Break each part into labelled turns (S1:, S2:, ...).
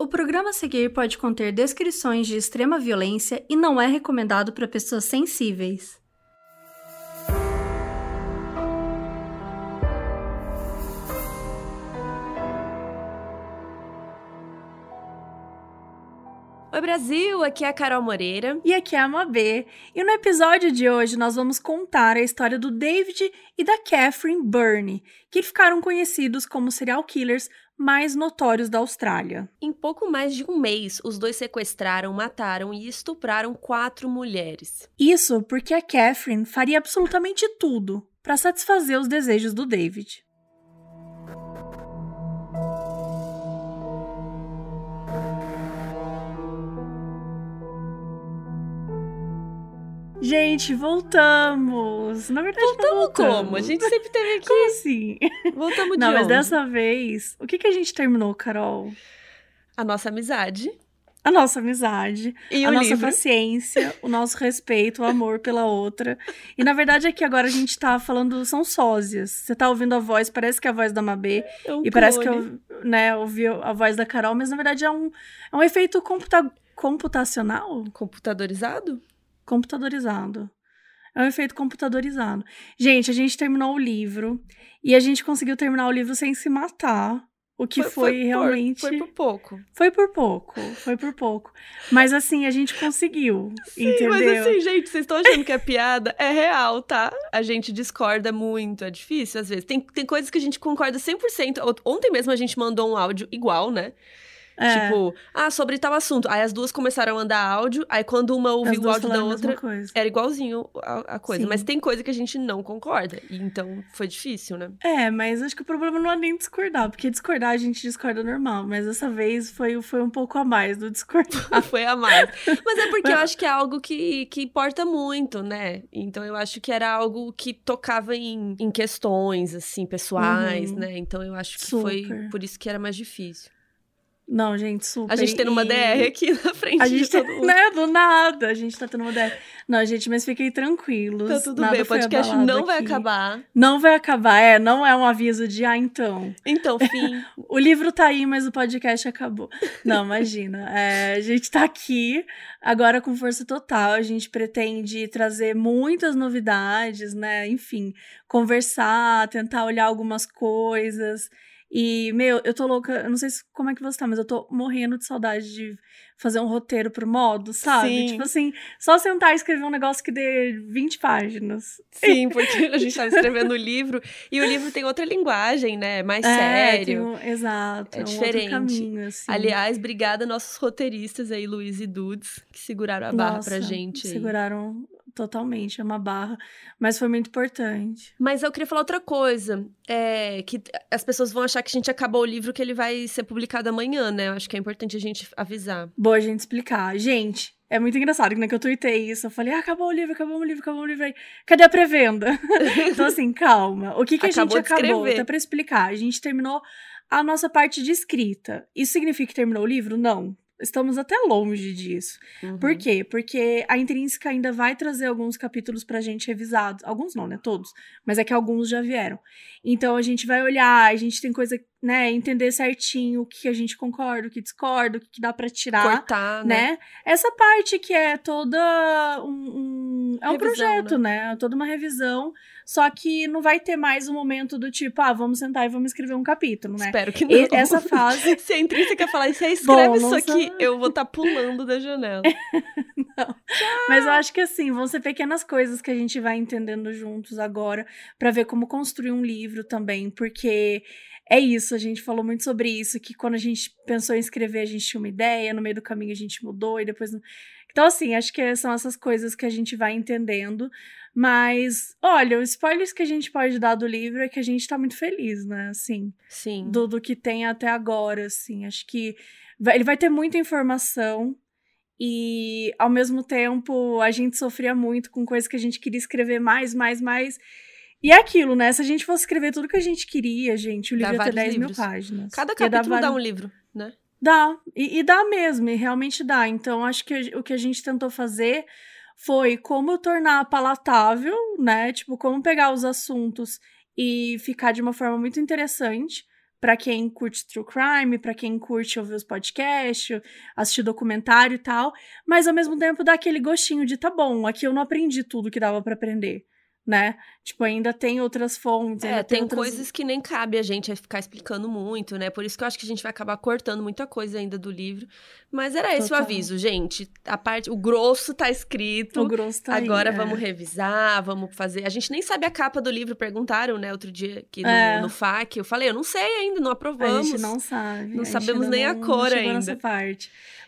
S1: O programa a seguir pode conter descrições de extrema violência e não é recomendado para pessoas sensíveis.
S2: Oi Brasil, aqui é a Carol Moreira.
S1: E aqui é a Mabê. E no episódio de hoje nós vamos contar a história do David e da Catherine Byrne, que ficaram conhecidos como serial killers mais notórios da Austrália.
S2: Em pouco mais de um mês, os dois sequestraram, mataram e estupraram quatro mulheres.
S1: Isso porque a Catherine faria absolutamente tudo para satisfazer os desejos do David. Gente, voltamos! Na verdade,
S2: voltamos,
S1: voltamos
S2: como? A gente sempre teve aqui.
S1: Como assim?
S2: Voltamos de
S1: Não, mas
S2: onde?
S1: dessa vez, o que, que a gente terminou, Carol?
S2: A nossa amizade.
S1: A nossa amizade,
S2: E
S1: a nossa
S2: livro.
S1: paciência, o nosso respeito, o amor pela outra. E na verdade aqui agora a gente tá falando, são sósias. Você tá ouvindo a voz, parece que é a voz da Mabê,
S2: É um
S1: e parece que
S2: clone.
S1: eu, né, ouvi a voz da Carol, mas na verdade é um, é um efeito computa computacional?
S2: Computadorizado?
S1: Computadorizado. É um efeito computadorizado. Gente, a gente terminou o livro e a gente conseguiu terminar o livro sem se matar. O que foi,
S2: por-
S1: realmente.
S2: Foi por pouco.
S1: Foi por pouco, foi por pouco. Mas assim, a gente conseguiu, entendeu?
S2: Mas assim, gente, vocês estão achando que é piada? É real, tá? A gente discorda muito, é difícil às vezes. Tem, tem coisas que a gente concorda 100%. Ont- Ontem mesmo a gente mandou um áudio igual, né?
S1: É,
S2: Tipo, ah, sobre tal assunto. Aí as duas começaram a mandar áudio, aí quando uma ouviu o áudio da outra, era igualzinho a, a coisa.
S1: Sim.
S2: Mas tem coisa que a gente não concorda. E então foi difícil, né?
S1: É, mas acho que o problema não é nem discordar, porque discordar a gente discorda normal, mas dessa vez foi, foi um pouco a mais do discordar.
S2: foi a mais. Mas é porque eu acho que é algo que, que importa muito, né? Então eu acho que era algo que tocava em, em questões, assim, pessoais,
S1: Uhum.
S2: né? Então eu acho que foi
S1: Super.
S2: por isso que era mais difícil.
S1: Não, gente, super.
S2: A gente tendo uma DR aqui na frente
S1: A
S2: de
S1: gente,
S2: todo mundo.
S1: né, do nada, a gente tá tendo uma DR. Não, gente, mas fiquem tranquilos.
S2: Tá tudo
S1: nada
S2: bem, o podcast não vai
S1: aqui.
S2: acabar.
S1: Não vai acabar, é, não é um aviso de, ah, então,
S2: Então, fim.
S1: O livro tá aí, mas o podcast acabou. Não, imagina. É, a gente tá aqui agora com força total. A gente pretende trazer muitas novidades, né? Enfim, conversar, tentar olhar algumas coisas. E, meu, eu tô louca. Eu não sei se- como é que você tá, mas eu tô morrendo de saudade de fazer um roteiro pro modo, sabe?
S2: Sim.
S1: Tipo assim, só sentar e escrever um negócio que dê 20 páginas.
S2: Sim, porque a gente tava escrevendo o livro. E o livro tem outra linguagem, né? Mais
S1: É,
S2: sério.
S1: um- exato.
S2: É
S1: um outro
S2: diferente.
S1: caminho, assim.
S2: Aliás, obrigada nossos roteiristas aí, Luiz e Dudes, que seguraram a barra pra
S1: Nossa,
S2: gente. aí.
S1: Seguraram totalmente, é uma barra. Mas foi muito importante.
S2: Mas eu queria falar outra coisa. É que as pessoas vão achar que a gente acabou o livro que ele vai ser publicado amanhã, né? Eu acho que é importante a gente avisar.
S1: Boa a gente explicar. Gente, é muito engraçado, que, né, que eu tuitei isso. Eu falei, ah, acabou o livro, acabou o livro, acabou o livro. Aí, cadê a pré-venda? então, assim, calma. O que, que a
S2: Acabou
S1: gente acabou? Até pra explicar. A gente terminou a nossa parte de escrita. Isso significa que terminou o livro? Não. Estamos até longe disso.
S2: Uhum.
S1: Por quê? Porque a Intrínseca ainda vai trazer alguns capítulos pra gente revisados. Alguns não, né? Todos. Mas é que alguns já vieram. Então a gente vai olhar, a gente tem coisa, né? Entender certinho o que a gente concorda, o que discorda, o que dá pra tirar.
S2: Cortar, né?
S1: Né? Essa parte que é toda um, um- é um
S2: Revisão,
S1: projeto, né? Toda uma revisão, só que não vai ter mais um momento do tipo, ah, vamos sentar e vamos escrever um capítulo, né?
S2: Espero que não.
S1: E essa fase
S2: Se a intrínseca falar, você escreve
S1: Bom,
S2: isso
S1: não
S2: aqui, eu vou estar pulando da janela.
S1: Mas eu acho que assim, vão ser pequenas coisas que a gente vai entendendo juntos agora pra ver como construir um livro também, porque é isso, a gente falou muito sobre isso, que quando a gente pensou em escrever, a gente tinha uma ideia, no meio do caminho a gente mudou e depois Então assim, acho que são essas coisas que a gente vai entendendo, mas olha, os spoilers que a gente pode dar do livro é que a gente tá muito feliz, né, assim
S2: Sim.
S1: do, do que tem até agora, assim. Acho que vai- ele vai ter muita informação e, ao mesmo tempo, a gente sofria muito com coisas que a gente queria escrever mais, mais, mais. E é aquilo, né? Se a gente fosse escrever tudo que a gente queria, gente, o
S2: Dá
S1: livro ia ter
S2: vários
S1: 10 mil
S2: livros.
S1: páginas.
S2: Cada capítulo dá
S1: vários-
S2: um livro, né?
S1: Dá, e, e dá mesmo, e realmente dá. Então, acho que o que a gente tentou fazer foi como tornar palatável, né? Tipo, como pegar os assuntos e ficar de uma forma muito interessante para quem curte true crime, para quem curte ouvir os podcasts, assistir documentário e tal, mas ao mesmo tempo dá aquele gostinho de tá bom, aqui eu não aprendi tudo que dava para aprender né? Tipo, ainda tem outras fontes.
S2: É, tem,
S1: tem outras...
S2: coisas que nem cabe a gente ficar explicando muito, né? Por isso que eu acho que a gente vai acabar cortando muita coisa ainda do livro. Mas era Total. esse o aviso, gente. A parte, o grosso tá escrito.
S1: O grosso tá
S2: Agora
S1: aí,
S2: vamos
S1: é.
S2: revisar, vamos fazer. A gente nem sabe a capa do livro, perguntaram, né, outro dia aqui no, é. no FAQ. Eu falei, eu não sei ainda, não aprovamos.
S1: A gente não sabe.
S2: Não sabemos nem
S1: não,
S2: a cor ainda.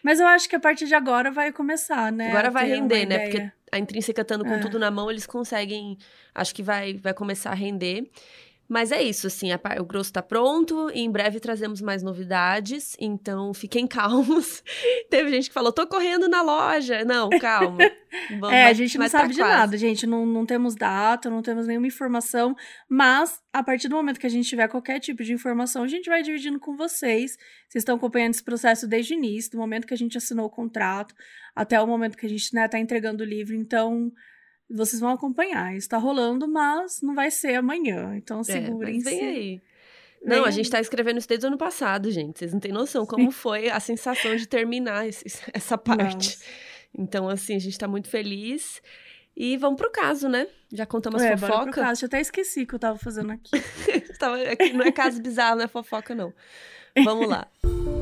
S1: Mas eu acho que a partir de agora vai começar, né?
S2: Agora vai render, né? Porque a intrínseca estando com
S1: É.
S2: tudo na mão, eles conseguem. Acho que vai, vai começar a render. Mas é isso, assim, a o grosso tá pronto, e em breve trazemos mais novidades, então fiquem calmos. Teve gente que falou, tô correndo na loja. Não, calma. Vamos-
S1: É, a gente não
S2: mas tá
S1: sabe de
S2: quase.
S1: nada, gente. Não, não temos data, não temos nenhuma informação. Mas, a partir do momento que a gente tiver qualquer tipo de informação, a gente vai dividindo com vocês. Vocês estão acompanhando esse processo desde o início, do momento que a gente assinou o contrato, até o momento que a gente né, tá entregando o livro. Então, vocês vão acompanhar. Isso tá rolando, mas não vai ser amanhã. Então,
S2: É, mas
S1: segurem-se.
S2: vem aí. Não, a gente tá escrevendo isso desde o ano passado, gente. Vocês não têm noção como foi a sensação de terminar esse- essa parte.
S1: Nossa.
S2: Então, assim, a gente tá muito feliz. E vamos pro caso, né? Já contamos
S1: É, bora pro
S2: fofoca.
S1: caso. Eu até esqueci o que eu tava fazendo aqui.
S2: Tava- aqui não é caso bizarro, não é fofoca, não. Vamos lá.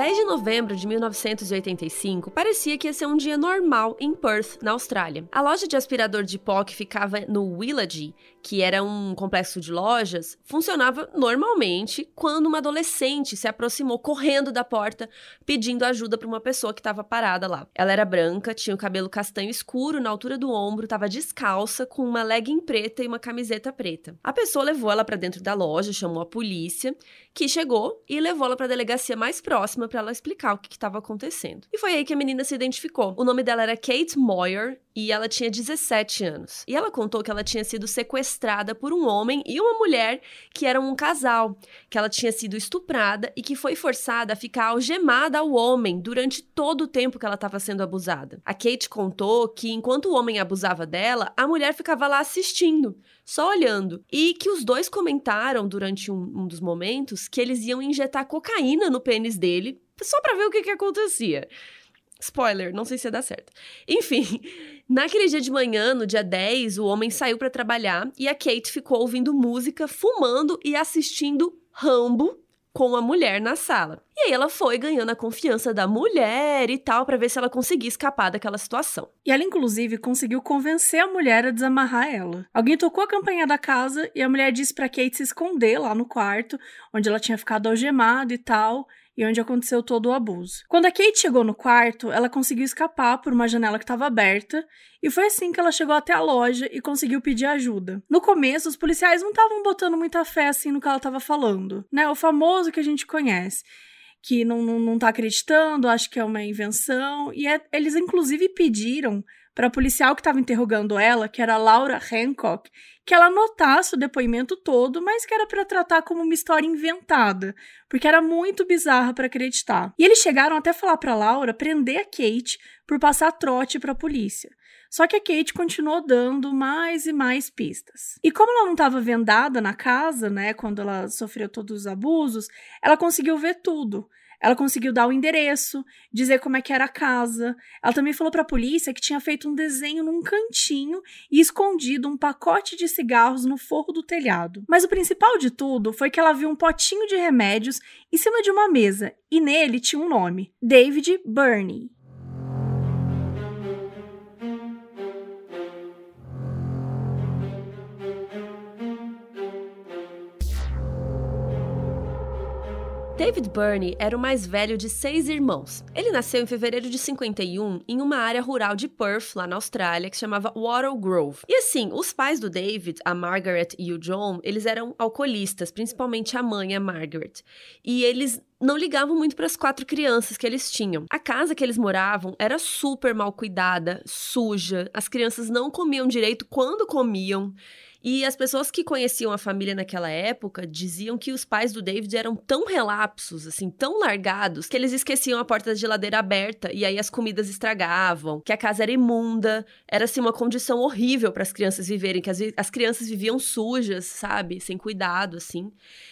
S2: Dez de novembro de 1985 parecia que ia ser um dia normal em Perth, na Austrália. A loja de aspirador de pó que ficava no Willage, que era um complexo de lojas, funcionava normalmente quando uma adolescente se aproximou correndo da porta pedindo ajuda para uma pessoa que estava parada lá. Ela era branca, tinha o cabelo castanho escuro na altura do ombro, estava descalça, com uma legging preta e uma camiseta preta. A pessoa levou ela para dentro da loja, chamou a polícia, que chegou e levou ela para a delegacia mais próxima para ela explicar o que estava acontecendo. E foi aí que a menina se identificou. O nome dela era Kate Moyer e ela tinha 17 anos. E ela contou que ela tinha sido sequestrada por um homem e uma mulher que eram um casal, que ela tinha sido estuprada e que foi forçada a ficar algemada ao homem durante todo o tempo que ela estava sendo abusada. A Kate contou que enquanto o homem abusava dela, a mulher ficava lá assistindo, só olhando, e que os dois comentaram durante um, um dos momentos que eles iam injetar cocaína no pênis dele só pra ver o que, que acontecia. Spoiler, não sei se ia dar certo. Enfim, naquele dia de manhã, no dia 10, o homem saiu pra trabalhar e a Kate ficou ouvindo música, fumando e assistindo Rambo com a mulher na sala. E aí ela foi ganhando a confiança da mulher e tal pra ver se ela conseguia escapar daquela situação.
S1: E ela, inclusive, conseguiu convencer a mulher a desamarrar ela. Alguém tocou a campainha da casa e a mulher disse pra Kate se esconder lá no quarto, onde ela tinha ficado algemada e tal, e onde aconteceu todo o abuso. Quando a Kate chegou no quarto, ela conseguiu escapar por uma janela que estava aberta, e foi assim que ela chegou até a loja e conseguiu pedir ajuda. No começo, os policiais não estavam botando muita fé assim no que ela estava falando, né? O famoso que a gente conhece que não, não, não tá acreditando, acha que é uma invenção. E é- eles, inclusive, pediram para a policial que estava interrogando ela, que era Laura Hancock, que ela anotasse o depoimento todo, mas que era para tratar como uma história inventada, porque era muito bizarra para acreditar. E eles chegaram até falar para Laura prender a Kate por passar trote para a polícia. Só que a Kate continuou dando mais e mais pistas. E como ela não estava vendada na casa, né, quando ela sofreu todos os abusos, ela conseguiu ver tudo. Ela conseguiu dar o endereço, dizer como é que era a casa. Ela também falou para a polícia que tinha feito um desenho num cantinho e escondido um pacote de cigarros no forro do telhado. Mas o principal de tudo foi que ela viu um potinho de remédios em cima de uma mesa e nele tinha um nome: David Burney.
S2: David Burney era o mais velho de seis irmãos. Ele nasceu em fevereiro de 51 em uma área rural de Perth, lá na Austrália, que chamava Wattle Grove. E assim, os pais do David, a Margaret e o John, eles eram alcoolistas, principalmente a mãe, a Margaret. E eles não ligavam muito para as quatro crianças que eles tinham. A casa que eles moravam era super mal cuidada, suja, as crianças não comiam direito quando comiam. E as pessoas que conheciam a família naquela época diziam que os pais do David eram tão relapsos, assim, tão largados, que eles esqueciam a porta da geladeira aberta e aí as comidas estragavam, que a casa era imunda, era assim uma condição horrível para as crianças viverem, que as, as crianças viviam sujas, sabe, sem cuidado, assim.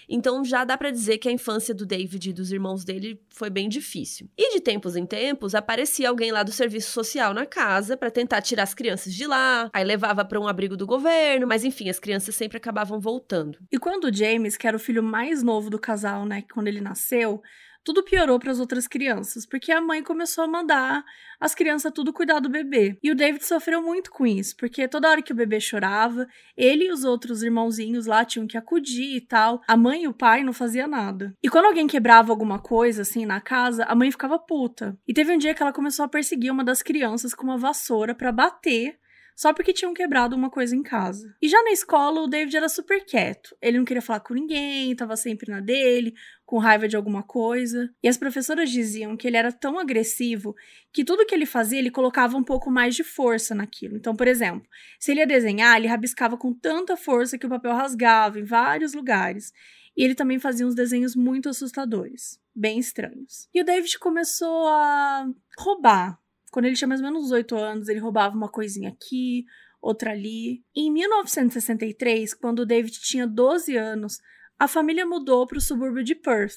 S2: Então já dá para dizer que a infância do David e dos irmãos dele foi bem difícil. E de tempos em tempos aparecia alguém lá do serviço social na casa para tentar tirar as crianças de lá, aí levava para um abrigo do governo, mas enfim, as crianças sempre acabavam voltando.
S1: E quando o James, que era o filho mais novo do casal, né, quando ele nasceu, tudo piorou para as outras crianças, porque a mãe começou a mandar as crianças tudo cuidar do bebê. E o David sofreu muito com isso, porque toda hora que o bebê chorava, ele e os outros irmãozinhos lá tinham que acudir e tal. A mãe e o pai não fazia nada. E quando alguém quebrava alguma coisa assim na casa, a mãe ficava puta. E teve um dia que ela começou a perseguir uma das crianças com uma vassoura para bater só porque tinham quebrado uma coisa em casa. E já na escola, o David era super quieto. Ele não queria falar com ninguém, tava sempre na dele, com raiva de alguma coisa. E as professoras diziam que ele era tão agressivo que tudo que ele fazia, ele colocava um pouco mais de força naquilo. Então, por exemplo, se ele ia desenhar, ele rabiscava com tanta força que o papel rasgava em vários lugares. E ele também fazia uns desenhos muito assustadores, bem estranhos. E o David começou a roubar quando ele tinha mais ou menos 8 anos, ele roubava uma coisinha aqui, outra ali. Em 1963, quando David tinha 12 anos, a família mudou para o subúrbio de Perth.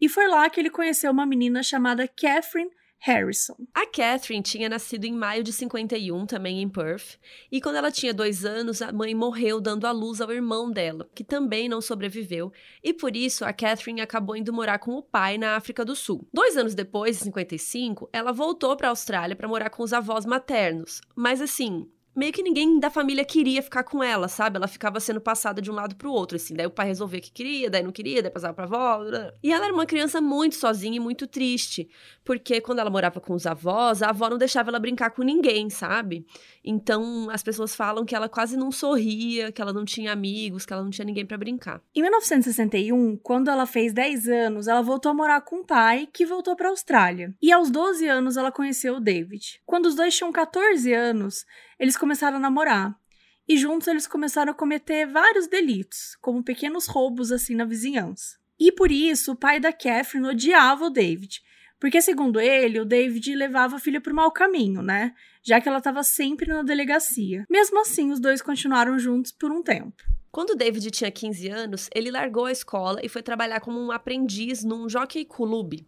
S1: E foi lá que ele conheceu uma menina chamada Catherine Harrison.
S2: A Catherine tinha nascido em maio de 51, também em Perth, e quando ela tinha dois anos, a mãe morreu dando à luz ao irmão dela, que também não sobreviveu, e por isso a Catherine acabou indo morar com o pai na África do Sul. Dois anos depois, em 55, ela voltou para a Austrália para morar com os avós maternos, mas assim, meio que ninguém da família queria ficar com ela, sabe? Ela ficava sendo passada de um lado pro outro, assim. Daí o pai resolvia que queria, daí não queria, daí passava pra avó. E ela era uma criança muito sozinha e muito triste, porque quando ela morava com os avós, a avó não deixava ela brincar com ninguém, sabe? Então as pessoas falam que ela quase não sorria, que ela não tinha amigos, que ela não tinha ninguém para brincar.
S1: Em 1961, quando ela fez 10 anos, ela voltou a morar com o pai, que voltou para Austrália. E aos 12 anos ela conheceu o David. Quando os dois tinham 14 anos, eles começaram a namorar. E juntos eles começaram a cometer vários delitos, como pequenos roubos assim na vizinhança. E por isso o pai da Catherine odiava o David, porque segundo ele, o David levava a filha para o mau caminho, né? Já que ela estava sempre na delegacia. Mesmo assim, os dois continuaram juntos por um tempo.
S2: Quando o David tinha 15 anos, ele largou a escola e foi trabalhar como um aprendiz num jockey club,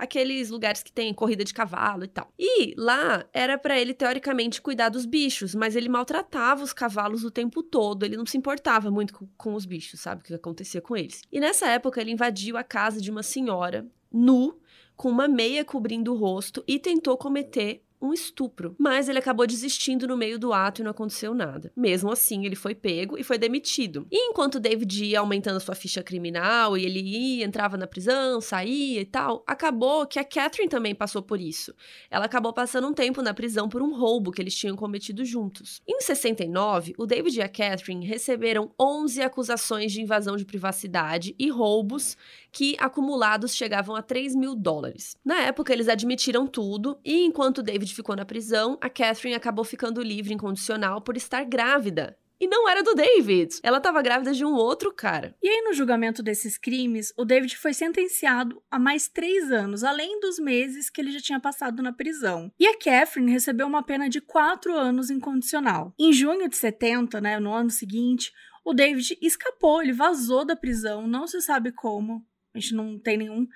S2: aqueles lugares que tem corrida de cavalo e tal. E lá era para ele teoricamente cuidar dos bichos, mas ele maltratava os cavalos o tempo todo, ele não se importava muito com, com os bichos, sabe o que acontecia com eles. E nessa época ele invadiu a casa de uma senhora nu com uma meia cobrindo o rosto e tentou cometer um estupro. Mas ele acabou desistindo no meio do ato e não aconteceu nada. Mesmo assim, ele foi pego e foi demitido. E enquanto David ia aumentando sua ficha criminal e ele ia, entrava na prisão, saía e tal, acabou que a Catherine também passou por isso. Ela acabou passando um tempo na prisão por um roubo que eles tinham cometido juntos. Em 69, o David e a Catherine receberam 11 acusações de invasão de privacidade e roubos que acumulados chegavam a 3 mil dólares. Na época, eles admitiram tudo e enquanto David ficou na prisão, a Catherine acabou ficando livre incondicional por estar grávida. E não era do David. Ela estava grávida de um outro cara.
S1: E aí, no julgamento desses crimes, o David foi sentenciado a mais três anos, além dos meses que ele já tinha passado na prisão. E a Catherine recebeu uma pena de quatro anos incondicional. Em junho de 70, né, no ano seguinte, o David escapou, ele vazou da prisão, não se sabe como. A gente não tem nenhum,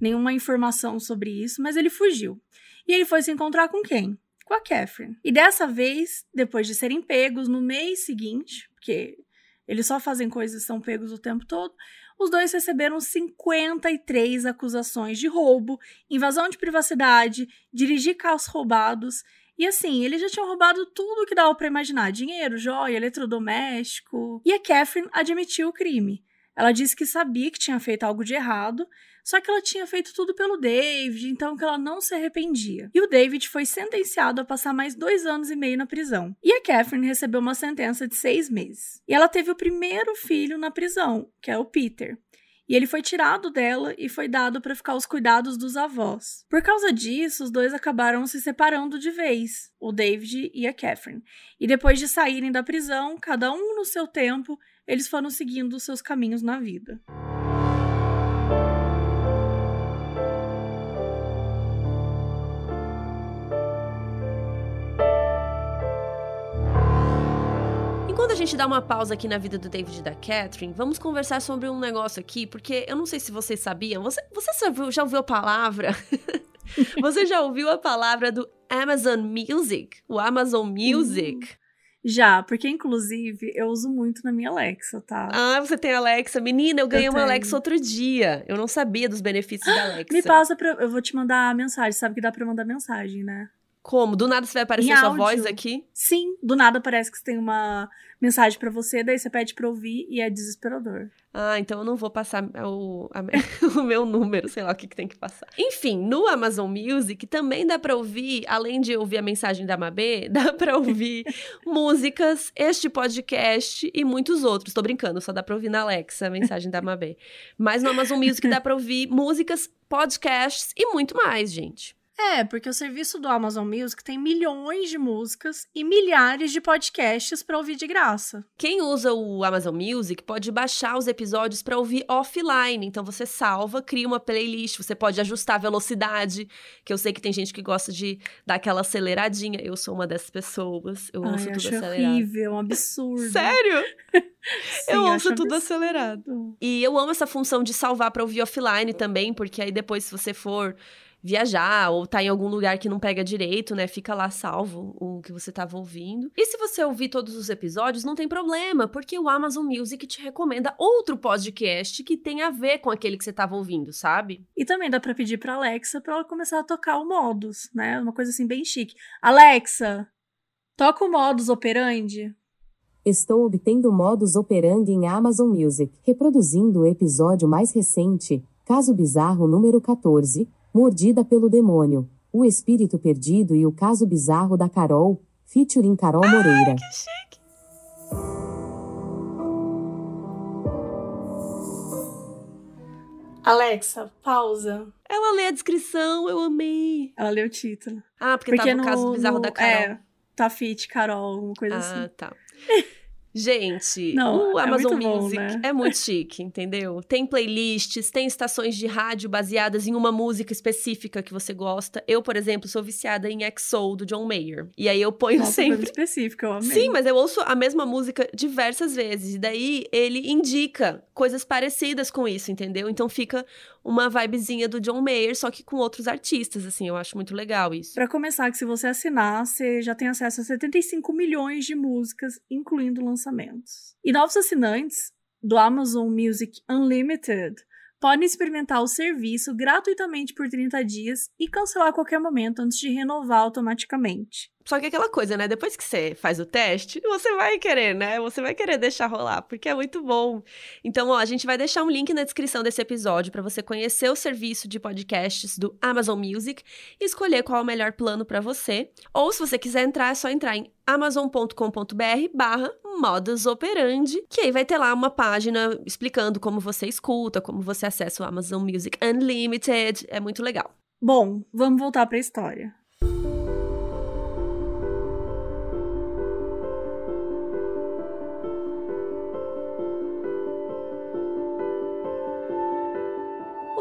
S1: nenhuma informação sobre isso, mas ele fugiu. E ele foi se encontrar com quem? Com a Catherine. E dessa vez, depois de serem pegos no mês seguinte, porque eles só fazem coisas e são pegos o tempo todo, os dois receberam 53 acusações de roubo, invasão de privacidade, dirigir carros roubados. E assim, eles já tinham roubado tudo que dava para imaginar: dinheiro, joia, eletrodoméstico. E a Catherine admitiu o crime. Ela disse que sabia que tinha feito algo de errado, só que ela tinha feito tudo pelo David, então que ela não se arrependia. E o David foi sentenciado a passar mais dois anos e meio na prisão. E a Catherine recebeu uma sentença de seis meses. E ela teve o primeiro filho na prisão, que é o Peter. e ele foi tirado dela e foi dado para ficar aos cuidados dos avós. Por causa disso, os dois acabaram se separando de vez, o David e a Catherine. E depois de saírem da prisão, cada um no seu tempo, eles foram seguindo seus caminhos na vida.
S2: Enquanto a gente dá uma pausa aqui na vida do David e da Catherine, vamos conversar sobre um negócio aqui, porque eu não sei se vocês sabiam, você, você já, ouviu, já ouviu a palavra? você já ouviu a palavra do Amazon Music? O Amazon Music? Hum.
S1: Já, porque inclusive eu uso muito na minha Alexa, tá?
S2: Ah, você tem Alexa. Menina, eu ganhei eu uma Alexa outro dia. Eu não sabia dos benefícios da Alexa.
S1: Me passa pra. Eu vou te mandar a mensagem. Sabe que dá pra mandar mensagem, né?
S2: Como? Do nada você vai aparecer em sua áudio. voz aqui?
S1: Sim, do nada parece que você tem uma mensagem para você, daí você pede pra ouvir e é desesperador.
S2: Ah, então eu não vou passar o, a, o meu número, sei lá o que, que tem que passar. Enfim, no Amazon Music também dá pra ouvir, além de ouvir a mensagem da Mabê, dá pra ouvir músicas, este podcast e muitos outros. Tô brincando, só dá pra ouvir na Alexa a mensagem da Mabê. Mas no Amazon Music dá pra ouvir músicas, podcasts e muito mais, gente.
S1: É, porque o serviço do Amazon Music tem milhões de músicas e milhares de podcasts para ouvir de graça.
S2: Quem usa o Amazon Music pode baixar os episódios para ouvir offline. Então você salva, cria uma playlist, você pode ajustar a velocidade, que eu sei que tem gente que gosta de dar aquela aceleradinha. Eu sou uma dessas pessoas. Eu
S1: Ai,
S2: ouço
S1: tudo
S2: acelerado.
S1: horrível, um absurdo.
S2: Sério?
S1: Sim,
S2: eu ouço tudo
S1: absurdo.
S2: acelerado. E eu amo essa função de salvar para ouvir offline também, porque aí depois se você for viajar ou tá em algum lugar que não pega direito, né? Fica lá salvo o que você tava ouvindo. E se você ouvir todos os episódios, não tem problema, porque o Amazon Music te recomenda outro podcast que tem a ver com aquele que você tava ouvindo, sabe?
S1: E também dá para pedir para Alexa para ela começar a tocar o modus, né? Uma coisa assim bem chique. Alexa, toca o modus operandi.
S3: Estou obtendo modus operandi em Amazon Music, reproduzindo o episódio mais recente, Caso Bizarro número 14, Mordida pelo Demônio, O Espírito Perdido e o Caso Bizarro da Carol, featuring Carol Moreira.
S2: Ai, que chique!
S1: Alexa, pausa.
S2: Ela lê a descrição, eu amei.
S1: Ela leu o título.
S2: Ah, porque, porque tava no, caso bizarro
S1: no,
S2: da Carol.
S1: É, tá fit, Carol, alguma coisa
S2: ah,
S1: assim.
S2: Ah, tá. Gente,
S1: Não,
S2: o Amazon
S1: é bom,
S2: Music
S1: né?
S2: é muito chique, entendeu? Tem playlists, tem estações de rádio baseadas em uma música específica que você gosta. Eu, por exemplo, sou viciada em XO do John Mayer. E aí eu ponho
S1: Nossa,
S2: sempre.
S1: Foi específico, eu amei.
S2: Sim, mas eu ouço a mesma música diversas vezes. E daí ele indica coisas parecidas com isso, entendeu? Então fica uma vibezinha do John Mayer, só que com outros artistas, assim. Eu acho muito legal isso.
S1: Pra começar, que se você assinar, você já tem acesso a 75 milhões de músicas, incluindo lançamentos. E novos assinantes do Amazon Music Unlimited podem experimentar o serviço gratuitamente por 30 dias e cancelar a qualquer momento antes de renovar automaticamente.
S2: Só que aquela coisa, né? Depois que você faz o teste, você vai querer, né? Você vai querer deixar rolar, porque é muito bom. Então, ó, a gente vai deixar um link na descrição desse episódio para você conhecer o serviço de podcasts do Amazon Music e escolher qual é o melhor plano para você. Ou se você quiser entrar, é só entrar em amazon.com.br barra modus operandi, que aí vai ter lá uma página explicando como você escuta, como você acessa o Amazon Music Unlimited. É muito legal.
S1: Bom, vamos voltar para a história.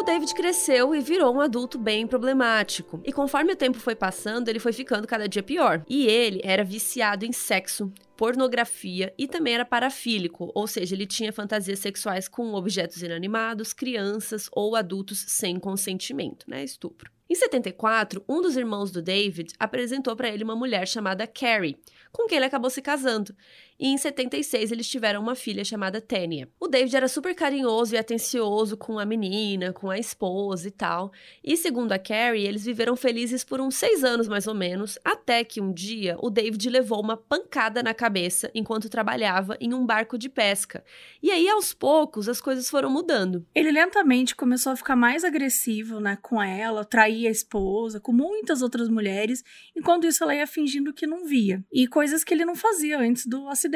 S2: O David cresceu e virou um adulto bem problemático. E conforme o tempo foi passando, ele foi ficando cada dia pior. E ele era viciado em sexo, pornografia e também era parafílico, ou seja, ele tinha fantasias sexuais com objetos inanimados, crianças ou adultos sem consentimento, né? Estupro. Em 74, um dos irmãos do David apresentou para ele uma mulher chamada Carrie, com quem ele acabou se casando. E em 76 eles tiveram uma filha chamada Tânia. O David era super carinhoso e atencioso com a menina, com a esposa e tal. E segundo a Carrie, eles viveram felizes por uns seis anos mais ou menos, até que um dia o David levou uma pancada na cabeça enquanto trabalhava em um barco de pesca. E aí aos poucos as coisas foram mudando.
S1: Ele lentamente começou a ficar mais agressivo, né, com ela, trair a esposa, com muitas outras mulheres, enquanto isso ela ia fingindo que não via. E coisas que ele não fazia antes do acidente.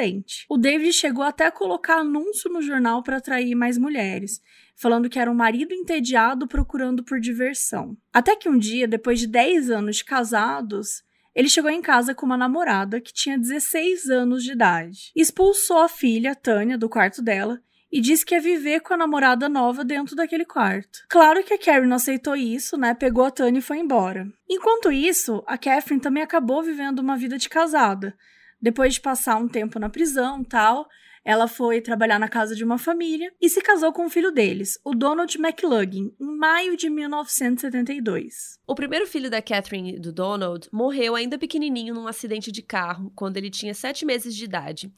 S1: O David chegou até a colocar anúncio no jornal para atrair mais mulheres. falando que era um marido entediado procurando por diversão. Até que um dia, depois de 10 anos de casados, ele chegou em casa com uma namorada que tinha 16 anos de idade. Expulsou a filha, Tânia, do quarto dela e disse que ia viver com a namorada nova dentro daquele quarto. Claro que a Carrie não aceitou isso, né? Pegou a Tânia e foi embora. Enquanto isso, a Catherine também acabou vivendo uma vida de casada. Depois de passar um tempo na prisão, tal, ela foi trabalhar na casa de uma família e se casou com o filho deles, o Donald McLugin, em maio de 1972.
S2: O primeiro filho da Catherine e do Donald morreu ainda pequenininho num acidente de carro, quando ele tinha sete meses de idade.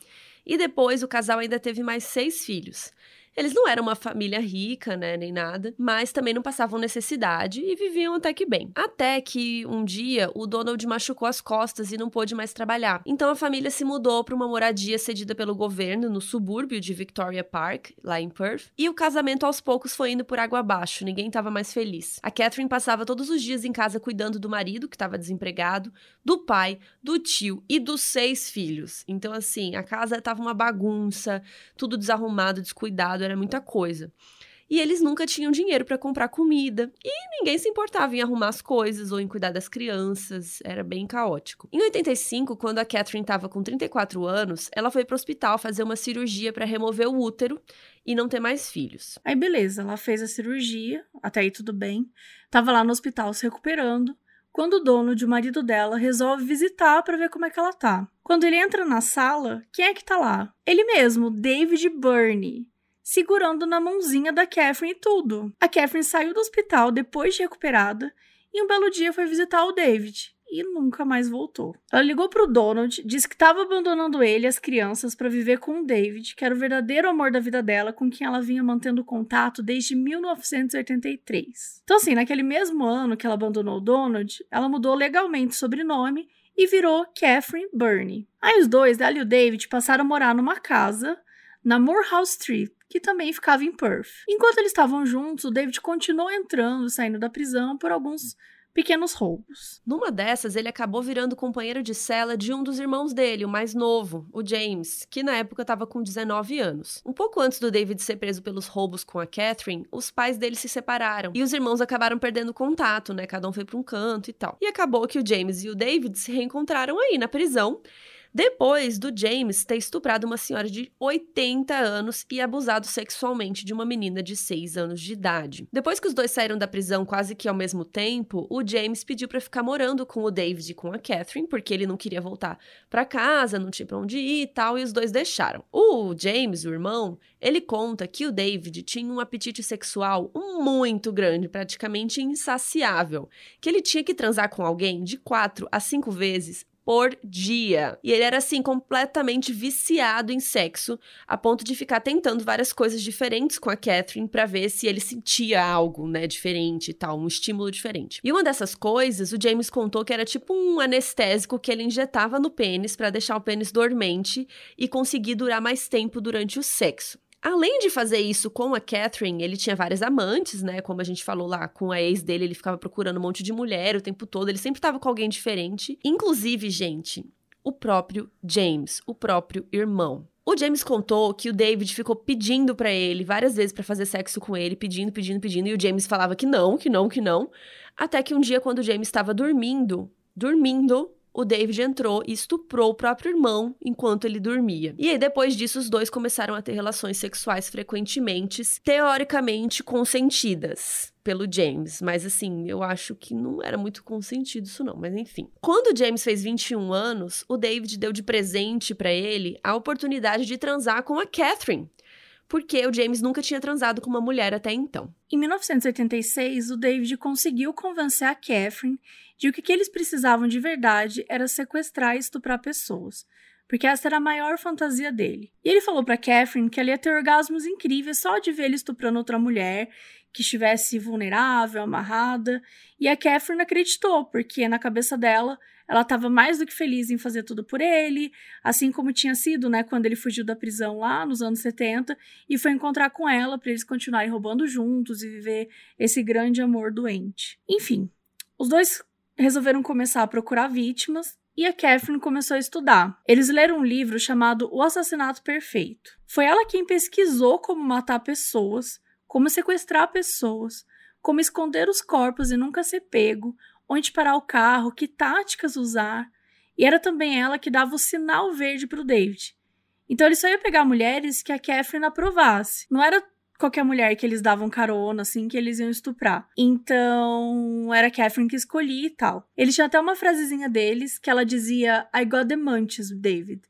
S2: E depois o casal ainda teve mais seis filhos. Eles não eram uma família rica, né, nem nada, mas também não passavam necessidade e viviam até que bem. Até que um dia o Donald machucou as costas e não pôde mais trabalhar. Então a família se mudou para uma moradia cedida pelo governo no subúrbio de Victoria Park, lá em Perth, e o casamento aos poucos foi indo por água abaixo, ninguém estava mais feliz. A Catherine passava todos os dias em casa cuidando do marido, que estava desempregado, do pai, do tio e dos seis filhos. Então assim, a casa estava uma bagunça, tudo desarrumado, descuidado, era muita coisa. E eles nunca tinham dinheiro para comprar comida. E ninguém se importava em arrumar as coisas ou em cuidar das crianças. Era bem caótico. Em 85, quando a Catherine estava com 34 anos, ela foi para o hospital fazer uma cirurgia para remover o útero e não ter mais filhos.
S1: Aí, beleza, ela fez a cirurgia, até aí tudo bem. Tava lá no hospital se recuperando. Quando o dono de o marido dela resolve visitar para ver como é que ela tá. Quando ele entra na sala, quem é que tá lá? Ele mesmo, David Burney segurando na mãozinha da Catherine e tudo. A Catherine saiu do hospital depois de recuperada e um belo dia foi visitar o David e nunca mais voltou. Ela ligou para o Donald, disse que estava abandonando ele e as crianças para viver com o David, que era o verdadeiro amor da vida dela, com quem ela vinha mantendo contato desde 1983. Então, assim, naquele mesmo ano que ela abandonou o Donald, ela mudou legalmente o sobrenome e virou Catherine Burney. Aí os dois, ela e o David, passaram a morar numa casa na Moorhouse Street, que também ficava em Perth. Enquanto eles estavam juntos, o David continuou entrando e saindo da prisão por alguns pequenos roubos.
S2: Numa dessas, ele acabou virando companheiro de cela de um dos irmãos dele, o mais novo, o James, que na época estava com 19 anos. Um pouco antes do David ser preso pelos roubos com a Catherine, os pais dele se separaram e os irmãos acabaram perdendo contato, né? Cada um foi para um canto e tal. E acabou que o James e o David se reencontraram aí na prisão depois do James ter estuprado uma senhora de 80 anos e abusado sexualmente de uma menina de 6 anos de idade. Depois que os dois saíram da prisão quase que ao mesmo tempo, o James pediu para ficar morando com o David e com a Catherine, porque ele não queria voltar para casa, não tinha para onde ir e tal, e os dois deixaram. O James, o irmão, ele conta que o David tinha um apetite sexual muito grande, praticamente insaciável, que ele tinha que transar com alguém de 4 a 5 vezes por dia. E ele era assim completamente viciado em sexo, a ponto de ficar tentando várias coisas diferentes com a Catherine para ver se ele sentia algo, né, diferente e tal, um estímulo diferente. E uma dessas coisas, o James contou que era tipo um anestésico que ele injetava no pênis para deixar o pênis dormente e conseguir durar mais tempo durante o sexo. Além de fazer isso com a Catherine, ele tinha várias amantes, né? Como a gente falou lá, com a ex dele, ele ficava procurando um monte de mulher o tempo todo, ele sempre estava com alguém diferente. Inclusive, gente, o próprio James, o próprio irmão. O James contou que o David ficou pedindo para ele várias vezes para fazer sexo com ele, pedindo, pedindo, pedindo, e o James falava que não, que não, que não. Até que um dia, quando o James estava dormindo, dormindo, o David entrou e estuprou o próprio irmão enquanto ele dormia. E aí, depois disso, os dois começaram a ter relações sexuais frequentemente, teoricamente consentidas pelo James, mas assim, eu acho que não era muito consentido isso não, mas enfim. Quando o James fez 21 anos, o David deu de presente para ele a oportunidade de transar com a Catherine, porque o James nunca tinha transado com uma mulher até então.
S1: Em 1986, o David conseguiu convencer a Catherine de que o que eles precisavam de verdade era sequestrar e estuprar pessoas, porque essa era a maior fantasia dele. E ele falou para Catherine que ela ia ter orgasmos incríveis só de ver ele estuprando outra mulher que estivesse vulnerável, amarrada, e a Catherine acreditou, porque na cabeça dela ela estava mais do que feliz em fazer tudo por ele, assim como tinha sido, né, quando ele fugiu da prisão lá nos anos 70 e foi encontrar com ela para eles continuarem roubando juntos e viver esse grande amor doente. Enfim, os dois resolveram começar a procurar vítimas e a Catherine começou a estudar. Eles leram um livro chamado O Assassinato Perfeito. Foi ela quem pesquisou como matar pessoas, como sequestrar pessoas, como esconder os corpos e nunca ser pego, onde parar o carro, que táticas usar. E era também ela que dava o sinal verde para o David. Então ele só ia pegar mulheres que a Catherine aprovasse. Não era qualquer mulher que eles davam carona, assim, que eles iam estuprar. Então, era Catherine que escolhia e tal. Ele tinha até uma frasezinha deles que ela dizia I got the munchies, David.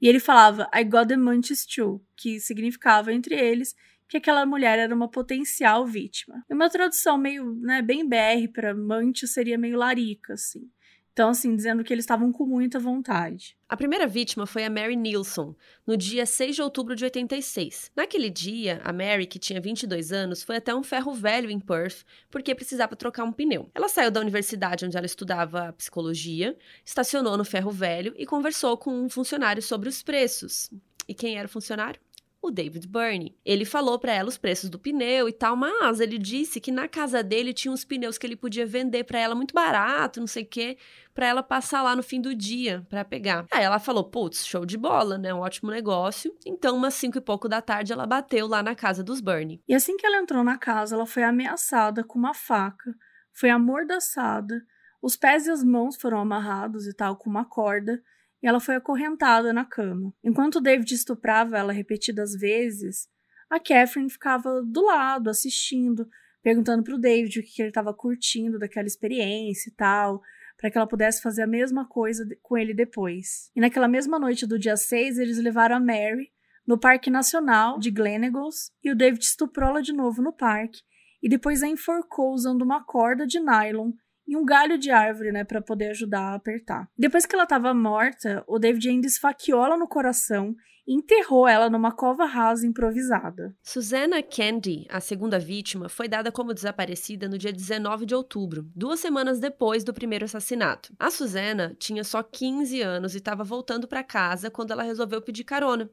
S1: E ele falava I got the munchies too, que significava entre eles que aquela mulher era uma potencial vítima. Uma tradução meio, né, bem BR para mante seria meio larica, assim. Então, assim, dizendo que eles estavam com muita vontade.
S2: A primeira vítima foi a Mary Nilsson, no dia 6 de outubro de 86. Naquele dia, a Mary, que tinha 22 anos, foi até um ferro velho em Perth porque precisava trocar um pneu. Ela saiu da universidade onde ela estudava psicologia, estacionou no ferro velho e conversou com um funcionário sobre os preços. E quem era o funcionário? O David Burney. Ele falou para ela os preços do pneu e tal, mas ele disse que na casa dele tinha uns pneus que ele podia vender para ela muito barato, não sei o quê, para ela passar lá no fim do dia para pegar. Aí ela falou: "Putz, show de bola, né? Um ótimo negócio". Então, umas cinco e pouco da tarde, ela bateu lá na casa dos Burney.
S1: E assim que ela entrou na casa, ela foi ameaçada com uma faca, foi amordaçada, os pés e as mãos foram amarrados e tal com uma corda e ela foi acorrentada na cama. Enquanto David estuprava ela repetidas vezes, a Catherine ficava do lado, assistindo, perguntando para o David o que ele estava curtindo daquela experiência e tal, para que ela pudesse fazer a mesma coisa com ele depois. E naquela mesma noite do dia 6, eles levaram a Mary no Parque Nacional de Gleneagles e o David estuprou-la de novo no parque e depois a enforcou usando uma corda de nylon e um galho de árvore, né, para poder ajudar a apertar. Depois que ela estava morta, o David ainda esfaqueou ela no coração enterrou ela numa cova rasa improvisada.
S2: Susanna Candy, a segunda vítima, foi dada como desaparecida no dia 19 de outubro, duas semanas depois do primeiro assassinato. A Susanna tinha só 15 anos e estava voltando para casa quando ela resolveu pedir carona.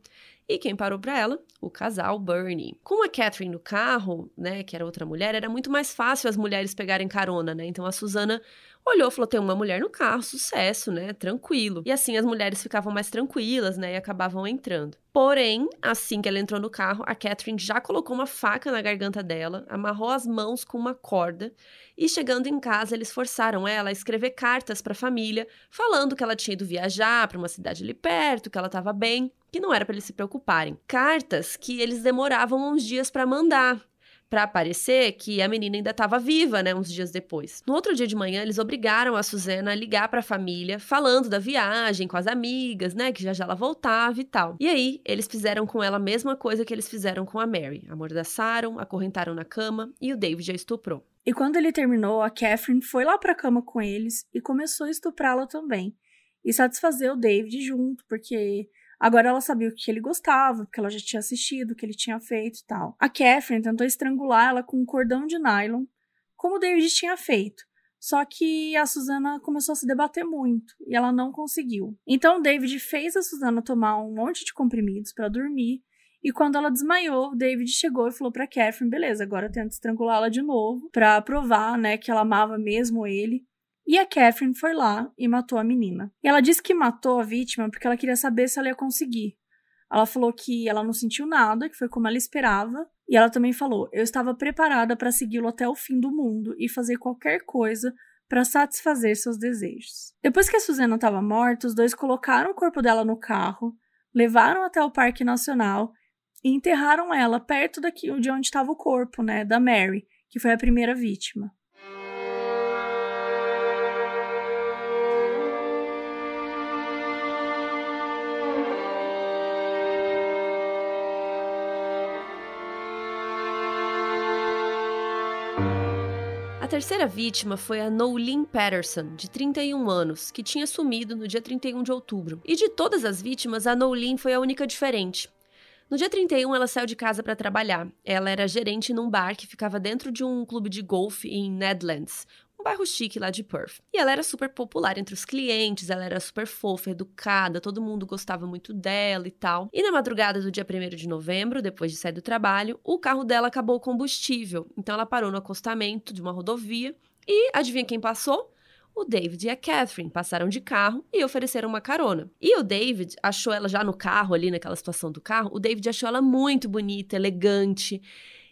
S2: E quem parou para ela? O casal Bernie. Com a Catherine no carro, né, que era outra mulher, era muito mais fácil as mulheres pegarem carona, né? Então a Susana olhou falou: tem uma mulher no carro, sucesso, né? Tranquilo. E assim as mulheres ficavam mais tranquilas, né? E acabavam entrando. Porém, assim que ela entrou no carro, a Catherine já colocou uma faca na garganta dela, amarrou as mãos com uma corda e, chegando em casa, eles forçaram ela a escrever cartas para a família, falando que ela tinha ido viajar para uma cidade ali perto, que ela estava bem que não era para eles se preocuparem. Cartas que eles demoravam uns dias para mandar para aparecer que a menina ainda estava viva, né, uns dias depois. No outro dia de manhã, eles obrigaram a Suzana a ligar para a família, falando da viagem com as amigas, né, que já já ela voltava e tal. E aí, eles fizeram com ela a mesma coisa que eles fizeram com a Mary. Amordaçaram, acorrentaram na cama e o David a estuprou.
S1: E quando ele terminou, a Catherine foi lá para a cama com eles e começou a estuprá-la também. E satisfazer o David junto, porque Agora ela sabia o que ele gostava, porque ela já tinha assistido, o que ele tinha feito e tal. A Catherine tentou estrangular ela com um cordão de nylon, como o David tinha feito. Só que a Susana começou a se debater muito e ela não conseguiu. Então o David fez a Susana tomar um monte de comprimidos para dormir. E quando ela desmaiou, o David chegou e falou para Catherine: beleza, agora tenta estrangulá-la de novo para provar, né, que ela amava mesmo ele. E a Catherine foi lá e matou a menina. E ela disse que matou a vítima porque ela queria saber se ela ia conseguir. Ela falou que ela não sentiu nada, que foi como ela esperava. E ela também falou: Eu estava preparada para segui-lo até o fim do mundo e fazer qualquer coisa para satisfazer seus desejos. Depois que a Suzana estava morta, os dois colocaram o corpo dela no carro, levaram até o Parque Nacional e enterraram ela perto daqui de onde estava o corpo, né, da Mary, que foi a primeira vítima.
S2: Terceira vítima foi a Nolene Patterson, de 31 anos, que tinha sumido no dia 31 de outubro. E de todas as vítimas, a Nolene foi a única diferente. No dia 31, ela saiu de casa para trabalhar. Ela era gerente num bar que ficava dentro de um clube de golfe em Nedlands, bairro chique lá de Perth. E ela era super popular entre os clientes, ela era super fofa, educada, todo mundo gostava muito dela e tal. E na madrugada do dia 1 de novembro, depois de sair do trabalho, o carro dela acabou o combustível. Então ela parou no acostamento de uma rodovia e adivinha quem passou? o David e a Catherine passaram de carro e ofereceram uma carona. E o David achou ela já no carro, ali naquela situação do carro, o David achou ela muito bonita, elegante.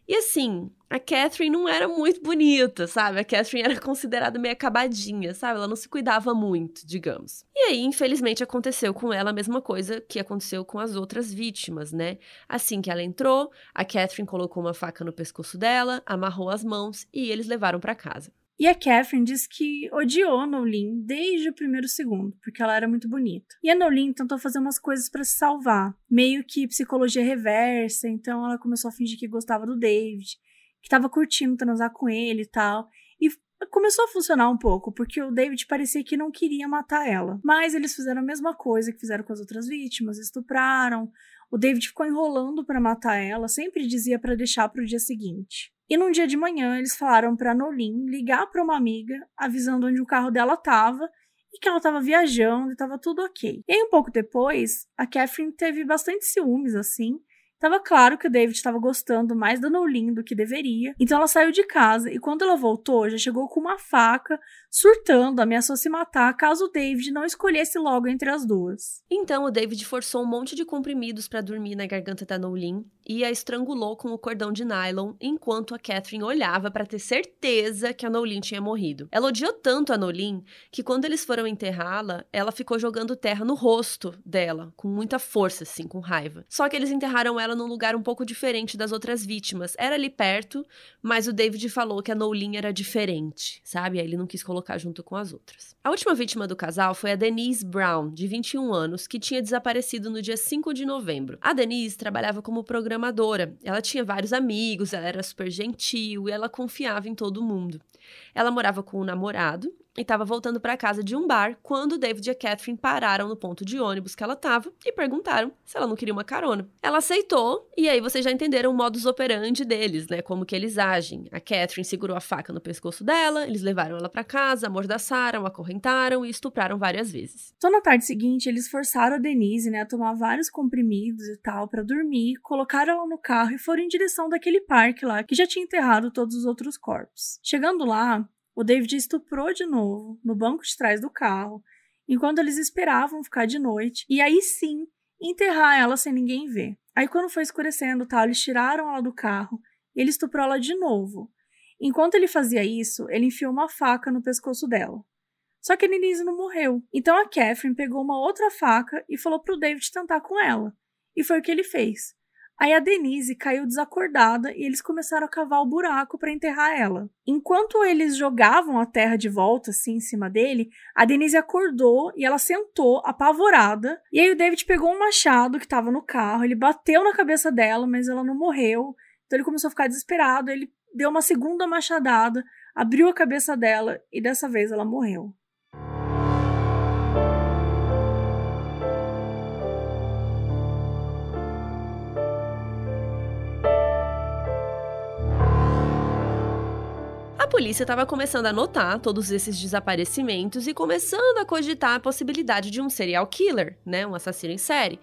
S2: E assim, a Catherine não era muito bonita, sabe? A Catherine era considerada meio acabadinha, sabe? Ela não se cuidava muito, digamos. E aí, infelizmente, aconteceu com ela a mesma coisa que aconteceu com as outras vítimas, né? Assim que ela entrou, a Catherine colocou uma faca no pescoço dela, amarrou as mãos e eles levaram para casa.
S1: E a Catherine diz que odiou Nolin desde o primeiro segundo, porque ela era muito bonita. E a Nolin tentou fazer umas coisas para se salvar, meio que psicologia reversa, então ela começou a fingir que gostava do David, que estava curtindo transar com ele e tal. E começou a funcionar um pouco, porque o David parecia que não queria matar ela. Mas eles fizeram a mesma coisa que fizeram com as outras vítimas, estupraram. O David ficou enrolando para matar ela, sempre dizia para deixar para o dia seguinte. E num dia de manhã, eles falaram para Nolin ligar para uma amiga, avisando onde o carro dela estava e que ela estava viajando e estava tudo ok. E aí, um pouco depois, a Catherine teve bastante ciúmes, assim, Tava claro que o David estava gostando mais da Nolin do que deveria, então ela saiu de casa e quando ela voltou, já chegou com uma faca, surtando, ameaçou se matar caso o David não escolhesse logo entre as duas.
S2: Então o David forçou um monte de comprimidos para dormir na garganta da Nolin e a estrangulou com o cordão de nylon enquanto a Catherine olhava para ter certeza que a Nolin tinha morrido. Ela odiou tanto a Nolin que quando eles foram enterrá-la, ela ficou jogando terra no rosto dela, com muita força, assim, com raiva. Só que eles enterraram ela num lugar um pouco diferente das outras vítimas. Era ali perto, mas o David falou que a Nolin era diferente, sabe? Aí ele não quis colocar junto com as outras. A última vítima do casal foi a Denise Brown, de 21 anos, que tinha desaparecido no dia 5 de novembro. A Denise trabalhava como programadora. Ela tinha vários amigos, ela era super gentil e ela confiava em todo mundo. Ela morava com um namorado e estava voltando para casa de um bar quando David e a Catherine pararam no ponto de ônibus que ela estava e perguntaram se ela não queria uma carona. Ela aceitou e aí vocês já entenderam o modus operandi deles, né? Como que eles agem. A Catherine segurou a faca no pescoço dela, eles levaram ela para casa, amordaçaram, acorrentaram e estupraram várias vezes.
S1: Então na tarde seguinte eles forçaram a Denise, né, a tomar vários comprimidos e tal para dormir, colocaram ela no carro e foram em direção daquele parque lá que já tinha enterrado todos os outros corpos. Chegando lá, o David estuprou de novo no banco de trás do carro, enquanto eles esperavam ficar de noite, e aí sim enterrar ela sem ninguém ver. Aí quando foi escurecendo, tal, eles tiraram ela do carro e ele estuprou ela de novo. Enquanto ele fazia isso, ele enfiou uma faca no pescoço dela. Só que a Denise não morreu. Então a Catherine pegou uma outra faca e falou pro David tentar com ela. E foi o que ele fez. Aí a Denise caiu desacordada e eles começaram a cavar o buraco para enterrar ela. Enquanto eles jogavam a terra de volta assim em cima dele, a Denise acordou e ela sentou apavorada. E aí o David pegou um machado que estava no carro, ele bateu na cabeça dela, mas ela não morreu. Então ele começou a ficar desesperado, ele deu uma segunda machadada, abriu a cabeça dela e dessa vez ela morreu.
S2: Polícia estava começando a notar todos esses desaparecimentos e começando a cogitar a possibilidade de um serial killer, né, um assassino em série.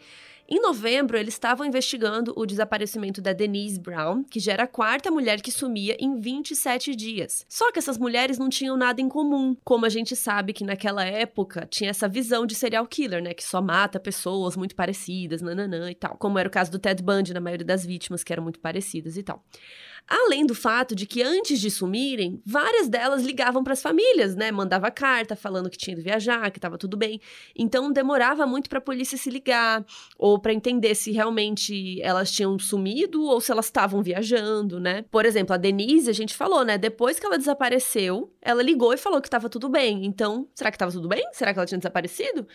S2: Em novembro, eles estavam investigando o desaparecimento da Denise Brown, que já era a quarta mulher que sumia em 27 dias. Só que essas mulheres não tinham nada em comum, como a gente sabe que naquela época tinha essa visão de serial killer, né, que só mata pessoas muito parecidas, nananã e tal. Como era o caso do Ted Bundy na maioria das vítimas, que eram muito parecidas e tal. Além do fato de que antes de sumirem, várias delas ligavam para as famílias, né? Mandava carta falando que tinha ido viajar, que estava tudo bem. Então demorava muito para a polícia se ligar ou para entender se realmente elas tinham sumido ou se elas estavam viajando, né? Por exemplo, a Denise, a gente falou, né? Depois que ela desapareceu, ela ligou e falou que estava tudo bem. Então, será que estava tudo bem? Será que ela tinha desaparecido?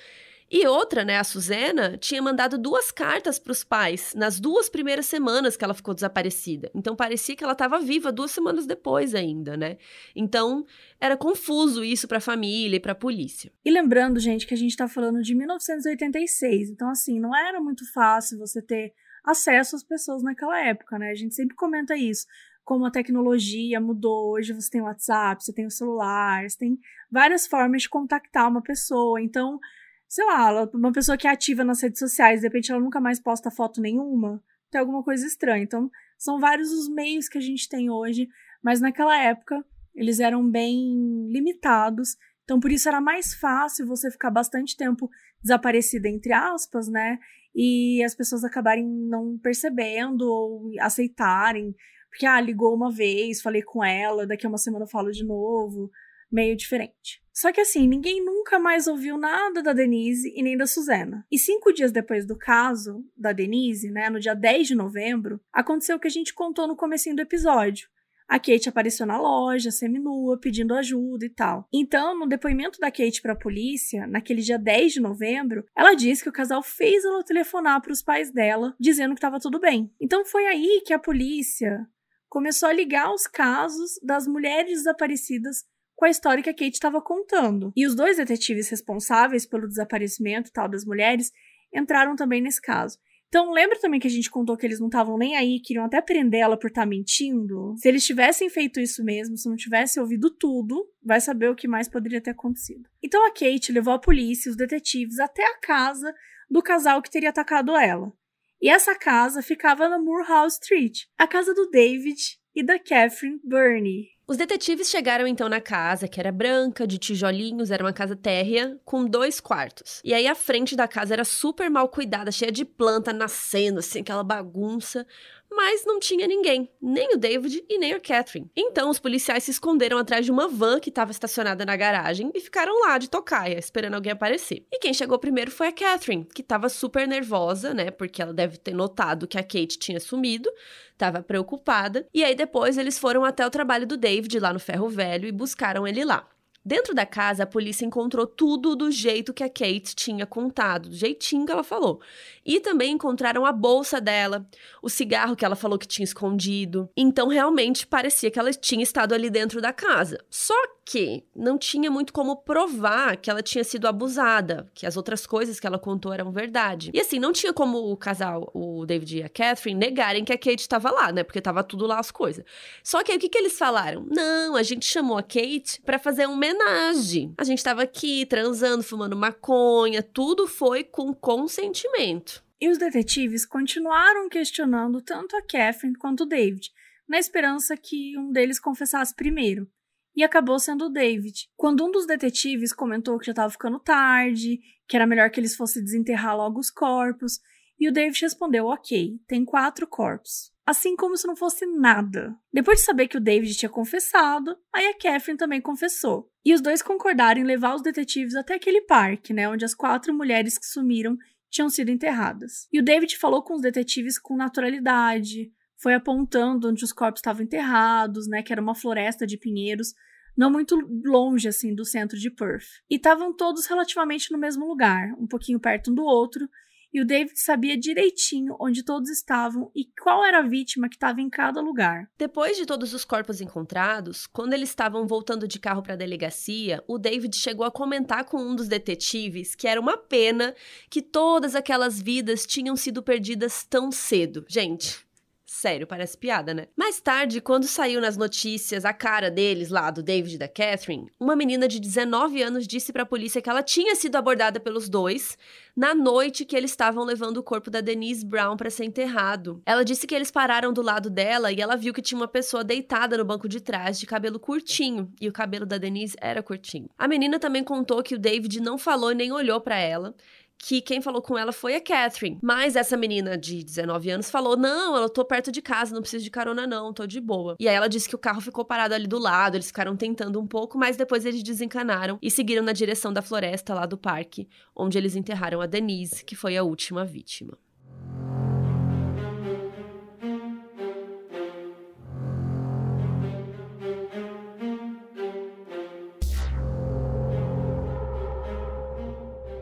S2: E outra, né, a Suzana, tinha mandado duas cartas para os pais nas duas primeiras semanas que ela ficou desaparecida. Então parecia que ela estava viva duas semanas depois ainda, né? Então era confuso isso para a família e para a polícia.
S1: E lembrando, gente, que a gente está falando de 1986. Então assim, não era muito fácil você ter acesso às pessoas naquela época, né? A gente sempre comenta isso como a tecnologia mudou. Hoje você tem o WhatsApp, você tem o celular, você tem várias formas de contactar uma pessoa. Então, sei lá, uma pessoa que é ativa nas redes sociais, de repente ela nunca mais posta foto nenhuma, tem alguma coisa estranha. Então, são vários os meios que a gente tem hoje, mas naquela época eles eram bem limitados. Então, por isso era mais fácil você ficar bastante tempo desaparecida, entre aspas, né? E as pessoas acabarem não percebendo ou aceitarem. Porque, ah, ligou uma vez, falei com ela, daqui a uma semana eu falo de novo. Meio diferente. Só que assim, ninguém nunca mais ouviu nada da Denise e nem da Suzana. E cinco dias depois do caso da Denise, né, no dia 10 de novembro, aconteceu o que a gente contou no comecinho do episódio. A Kate apareceu na loja, seminua, pedindo ajuda e tal. Então, no depoimento da Kate para a polícia, naquele dia 10 de novembro, ela disse que o casal fez ela telefonar para os pais dela, dizendo que estava tudo bem. Então, foi aí que a polícia começou a ligar os casos das mulheres desaparecidas com a história que a Kate estava contando. E os dois detetives responsáveis pelo desaparecimento tal das mulheres entraram também nesse caso. Então, lembra também que a gente contou que eles não estavam nem aí, queriam até prender ela por estar tá mentindo? Se eles tivessem feito isso mesmo, se não tivessem ouvido tudo, vai saber o que mais poderia ter acontecido. Então, a Kate levou a polícia e os detetives até a casa do casal que teria atacado ela. E essa casa ficava na Moorhouse Street, a casa do David e da Catherine Burney.
S2: Os detetives chegaram então na casa, que era branca, de tijolinhos, era uma casa térrea, com dois quartos. E aí a frente da casa era super mal cuidada, cheia de planta nascendo, assim, aquela bagunça mas não tinha ninguém, nem o David e nem a Catherine. Então os policiais se esconderam atrás de uma van que estava estacionada na garagem e ficaram lá de tocaia, esperando alguém aparecer. E quem chegou primeiro foi a Catherine, que estava super nervosa, né, porque ela deve ter notado que a Kate tinha sumido, estava preocupada. E aí depois eles foram até o trabalho do David lá no Ferro Velho e buscaram ele lá. Dentro da casa, a polícia encontrou tudo do jeito que a Kate tinha contado, do jeitinho que ela falou. E também encontraram a bolsa dela, o cigarro que ela falou que tinha escondido. Então, realmente parecia que ela tinha estado ali dentro da casa. Só que não tinha muito como provar que ela tinha sido abusada, que as outras coisas que ela contou eram verdade. E assim, não tinha como o casal, o David e a Catherine, negarem que a Kate estava lá, né? Porque tava tudo lá as coisas. Só que aí o que, que eles falaram? Não, a gente chamou a Kate para fazer uma homenagem. A gente tava aqui transando, fumando maconha, tudo foi com consentimento.
S1: E os detetives continuaram questionando tanto a Catherine quanto o David, na esperança que um deles confessasse primeiro e acabou sendo o David. Quando um dos detetives comentou que já estava ficando tarde, que era melhor que eles fossem desenterrar logo os corpos, e o David respondeu: Ok, tem quatro corpos. Assim como se não fosse nada. Depois de saber que o David tinha confessado, aí a Catherine também confessou. E os dois concordaram em levar os detetives até aquele parque, né, onde as quatro mulheres que sumiram tinham sido enterradas. E o David falou com os detetives com naturalidade, foi apontando onde os corpos estavam enterrados, né, que era uma floresta de pinheiros, não muito longe assim do centro de Perth. E estavam todos relativamente no mesmo lugar, um pouquinho perto um do outro, e o David sabia direitinho onde todos estavam e qual era a vítima que estava em cada lugar.
S2: Depois de todos os corpos encontrados, quando eles estavam voltando de carro para a delegacia, o David chegou a comentar com um dos detetives que era uma pena que todas aquelas vidas tinham sido perdidas tão cedo. Gente, Sério, parece piada, né? Mais tarde, quando saiu nas notícias a cara deles lá, do David e da Catherine, uma menina de 19 anos disse para a polícia que ela tinha sido abordada pelos dois na noite que eles estavam levando o corpo da Denise Brown para ser enterrado. Ela disse que eles pararam do lado dela e ela viu que tinha uma pessoa deitada no banco de trás de cabelo curtinho, e o cabelo da Denise era curtinho. A menina também contou que o David não falou nem olhou para ela que quem falou com ela foi a Catherine. Mas essa menina de 19 anos falou: Não, eu tô perto de casa, não preciso de carona, não, tô de boa. E aí ela disse que o carro ficou parado ali do lado, eles ficaram tentando um pouco, mas depois eles desencanaram e seguiram na direção da floresta lá do parque, onde eles enterraram a Denise, que foi a última vítima.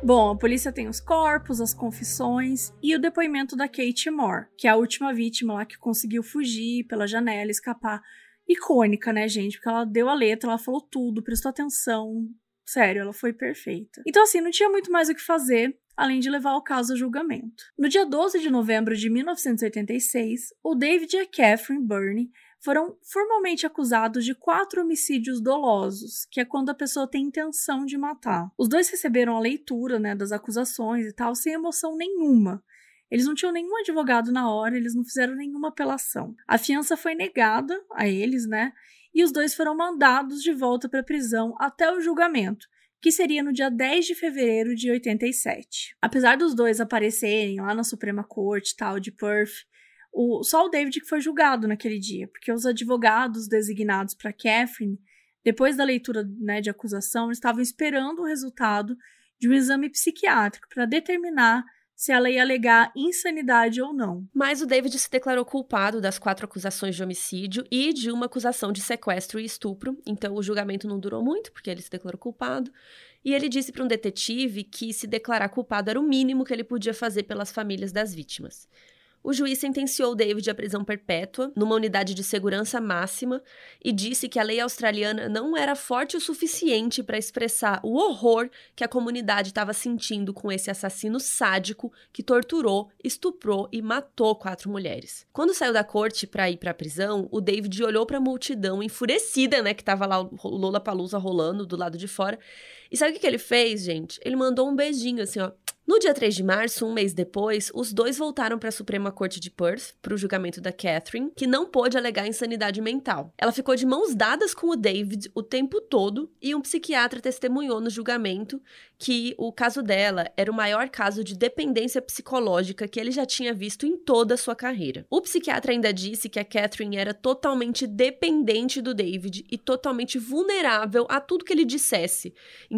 S1: Bom, a polícia tem os corpos, as confissões e o depoimento da Kate Moore, que é a última vítima lá que conseguiu fugir pela janela, escapar. Icônica, né, gente? Porque ela deu a letra, ela falou tudo, prestou atenção. Sério, ela foi perfeita. Então, assim, não tinha muito mais o que fazer além de levar o caso a julgamento. No dia 12 de novembro de 1986, o David e a Catherine Burney foram formalmente acusados de quatro homicídios dolosos, que é quando a pessoa tem intenção de matar. Os dois receberam a leitura né, das acusações e tal, sem emoção nenhuma. Eles não tinham nenhum advogado na hora, eles não fizeram nenhuma apelação. A fiança foi negada a eles, né? E os dois foram mandados de volta para a prisão até o julgamento, que seria no dia 10 de fevereiro de 87. Apesar dos dois aparecerem lá na Suprema Corte tal de Perth, o, só o David que foi julgado naquele dia, porque os advogados designados para Catherine, depois da leitura né, de acusação, estavam esperando o resultado de um exame psiquiátrico para determinar se ela ia alegar insanidade ou não.
S2: Mas o David se declarou culpado das quatro acusações de homicídio e de uma acusação de sequestro e estupro. Então o julgamento não durou muito, porque ele se declarou culpado. E ele disse para um detetive que se declarar culpado era o mínimo que ele podia fazer pelas famílias das vítimas o juiz sentenciou David à prisão perpétua, numa unidade de segurança máxima, e disse que a lei australiana não era forte o suficiente para expressar o horror que a comunidade estava sentindo com esse assassino sádico que torturou, estuprou e matou quatro mulheres. Quando saiu da corte para ir para a prisão, o David olhou para a multidão enfurecida, né, que estava lá o Lola Palusa rolando do lado de fora. E sabe o que ele fez, gente? Ele mandou um beijinho assim, ó no dia 3 de março, um mês depois, os dois voltaram para a Suprema Corte de Perth para o julgamento da Catherine, que não pôde alegar insanidade mental. Ela ficou de mãos dadas com o David o tempo todo e um psiquiatra testemunhou no julgamento que o caso dela era o maior caso de dependência psicológica que ele já tinha visto em toda a sua carreira. O psiquiatra ainda disse que a Catherine era totalmente dependente do David e totalmente vulnerável a tudo que ele dissesse.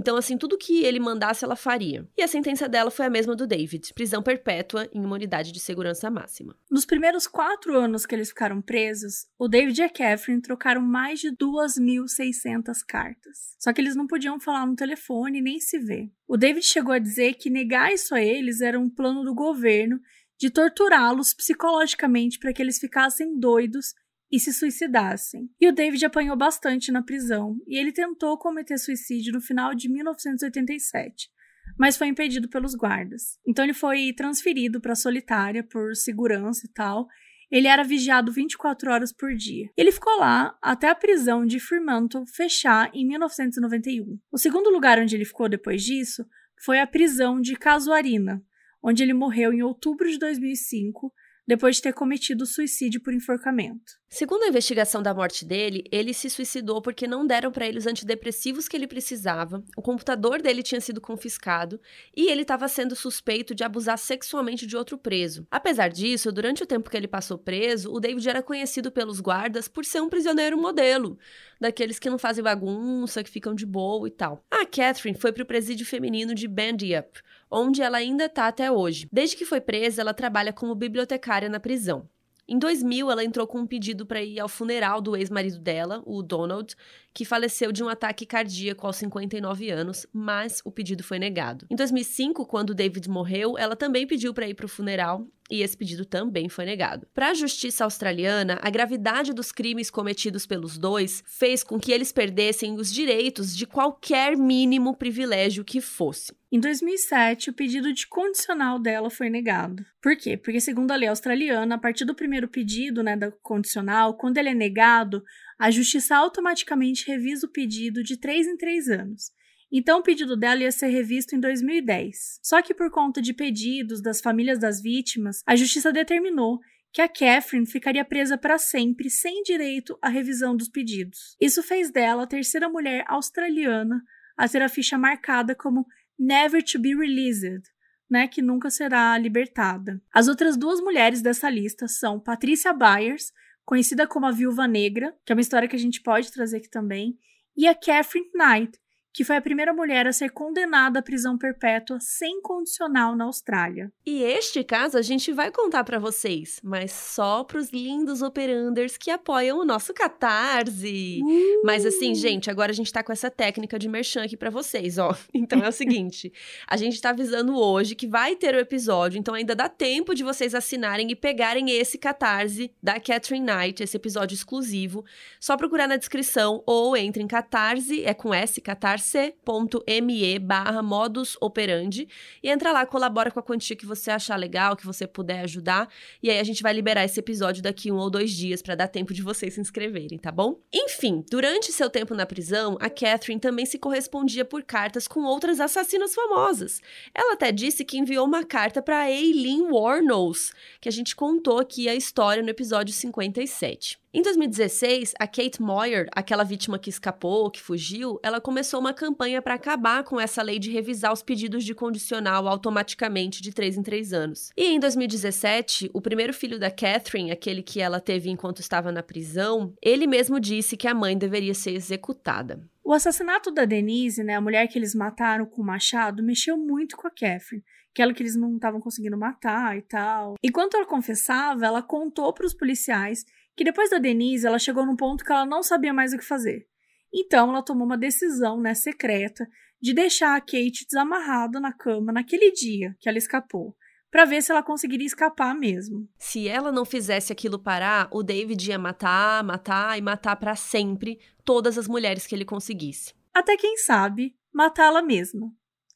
S2: Então, assim, tudo que ele mandasse, ela faria. E a sentença dela foi a mesma do David: prisão perpétua em uma unidade de segurança máxima.
S1: Nos primeiros quatro anos que eles ficaram presos, o David e a Catherine trocaram mais de 2.600 cartas. Só que eles não podiam falar no telefone nem se ver. O David chegou a dizer que negar isso a eles era um plano do governo de torturá-los psicologicamente para que eles ficassem doidos e se suicidassem. E o David apanhou bastante na prisão, e ele tentou cometer suicídio no final de 1987 mas foi impedido pelos guardas. Então ele foi transferido para solitária por segurança e tal. Ele era vigiado 24 horas por dia. Ele ficou lá até a prisão de Fremantle fechar em 1991. O segundo lugar onde ele ficou depois disso foi a prisão de Casuarina, onde ele morreu em outubro de 2005 depois de ter cometido suicídio por enforcamento.
S2: Segundo a investigação da morte dele, ele se suicidou porque não deram para ele os antidepressivos que ele precisava, o computador dele tinha sido confiscado e ele estava sendo suspeito de abusar sexualmente de outro preso. Apesar disso, durante o tempo que ele passou preso, o David era conhecido pelos guardas por ser um prisioneiro modelo, daqueles que não fazem bagunça, que ficam de boa e tal. A Catherine foi para o presídio feminino de Bandy Up, onde ela ainda está até hoje. Desde que foi presa, ela trabalha como bibliotecária na prisão. Em 2000, ela entrou com um pedido para ir ao funeral do ex-marido dela, o Donald, que faleceu de um ataque cardíaco aos 59 anos, mas o pedido foi negado. Em 2005, quando David morreu, ela também pediu para ir para o funeral e esse pedido também foi negado. Para a justiça australiana, a gravidade dos crimes cometidos pelos dois fez com que eles perdessem os direitos de qualquer mínimo privilégio que fosse.
S1: Em 2007, o pedido de condicional dela foi negado. Por quê? Porque, segundo a lei australiana, a partir do primeiro pedido né, da condicional, quando ele é negado, a justiça automaticamente revisa o pedido de três em três anos. Então, o pedido dela ia ser revisto em 2010. Só que, por conta de pedidos das famílias das vítimas, a justiça determinou que a Catherine ficaria presa para sempre, sem direito à revisão dos pedidos. Isso fez dela a terceira mulher australiana a ter a ficha marcada como Never to be Released, né, que nunca será libertada. As outras duas mulheres dessa lista são Patricia Byers, conhecida como a Viúva Negra, que é uma história que a gente pode trazer aqui também, e a Catherine Knight, que foi a primeira mulher a ser condenada à prisão perpétua sem condicional na Austrália.
S2: E este caso a gente vai contar para vocês, mas só para os lindos operanders que apoiam o nosso Catarse. Uh! Mas assim, gente, agora a gente tá com essa técnica de merchan aqui para vocês, ó. Então é o seguinte, a gente tá avisando hoje que vai ter o episódio, então ainda dá tempo de vocês assinarem e pegarem esse Catarse da Catherine Knight, esse episódio exclusivo. Só procurar na descrição ou entre em Catarse, é com S, Catarse c.me barra modus operandi e entra lá, colabora com a quantia que você achar legal, que você puder ajudar, e aí a gente vai liberar esse episódio daqui um ou dois dias para dar tempo de vocês se inscreverem, tá bom? Enfim, durante seu tempo na prisão, a Catherine também se correspondia por cartas com outras assassinas famosas. Ela até disse que enviou uma carta para Aileen Warnos, que a gente contou aqui a história no episódio 57. Em 2016, a Kate Moyer, aquela vítima que escapou, que fugiu, ela começou uma campanha para acabar com essa lei de revisar os pedidos de condicional automaticamente de 3 em 3 anos. E em 2017, o primeiro filho da Catherine, aquele que ela teve enquanto estava na prisão, ele mesmo disse que a mãe deveria ser executada.
S1: O assassinato da Denise, né, a mulher que eles mataram com o machado, mexeu muito com a Catherine. Aquela que eles não estavam conseguindo matar e tal. Enquanto ela confessava, ela contou para os policiais que depois da Denise, ela chegou num ponto que ela não sabia mais o que fazer. Então, ela tomou uma decisão, né, secreta, de deixar a Kate desamarrada na cama naquele dia que ela escapou para ver se ela conseguiria escapar mesmo.
S2: Se ela não fizesse aquilo parar, o David ia matar, matar e matar para sempre todas as mulheres que ele conseguisse.
S1: Até quem sabe, matá-la mesma.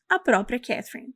S1: A própria Catherine.